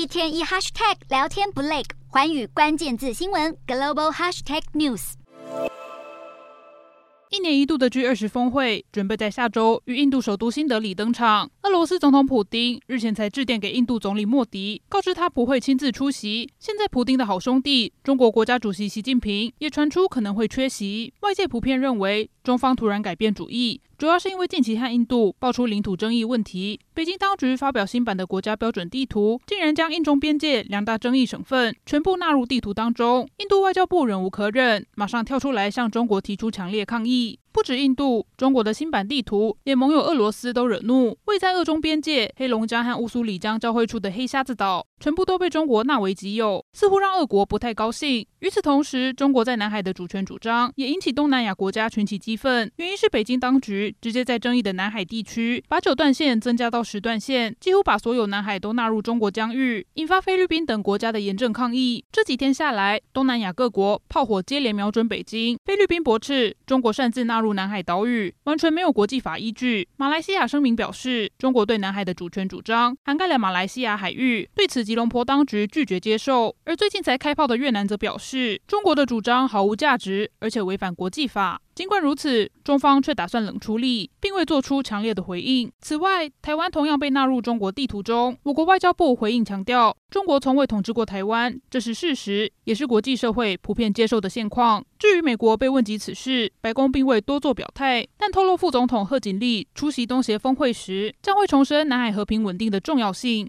一天一 hashtag 聊天不累，环宇关键字新闻 global hashtag news。一年一度的 G 二十峰会准备在下周于印度首都新德里登场。俄罗斯总统普丁日前才致电给印度总理莫迪，告知他不会亲自出席。现在，普丁的好兄弟中国国家主席习近平也传出可能会缺席。外界普遍认为，中方突然改变主意，主要是因为近期和印度爆出领土争议问题。北京当局发表新版的国家标准地图，竟然将印中边界两大争议省份全部纳入地图当中。印度外交部忍无可忍，马上跳出来向中国提出强烈抗议。不止印度，中国的新版地图连盟友俄罗斯都惹怒。位在俄中边界黑龙江和乌苏里江交汇处的黑瞎子岛，全部都被中国纳为己有，似乎让俄国不太高兴。与此同时，中国在南海的主权主张也引起东南亚国家群起激愤。原因是北京当局直接在争议的南海地区把九段线增加到十段线，几乎把所有南海都纳入中国疆域，引发菲律宾等国家的严正抗议。这几天下来，东南亚各国炮火接连瞄准北京。菲律宾驳斥中国擅自纳入南海岛屿，完全没有国际法依据。马来西亚声明表示，中国对南海的主权主张涵盖了马来西亚海域，对此吉隆坡当局拒绝接受。而最近才开炮的越南则表示，中国的主张毫无价值，而且违反国际法。尽管如此，中方却打算冷处理，并未做出强烈的回应。此外，台湾同样被纳入中国地图中。我国外交部回应强调，中国从未统治过台湾，这是事实，也是国际社会普遍接受的现况。至于美国被问及此事，白宫并未多做表态，但透露副总统贺锦丽出席东协峰会时，将会重申南海和平稳定的重要性。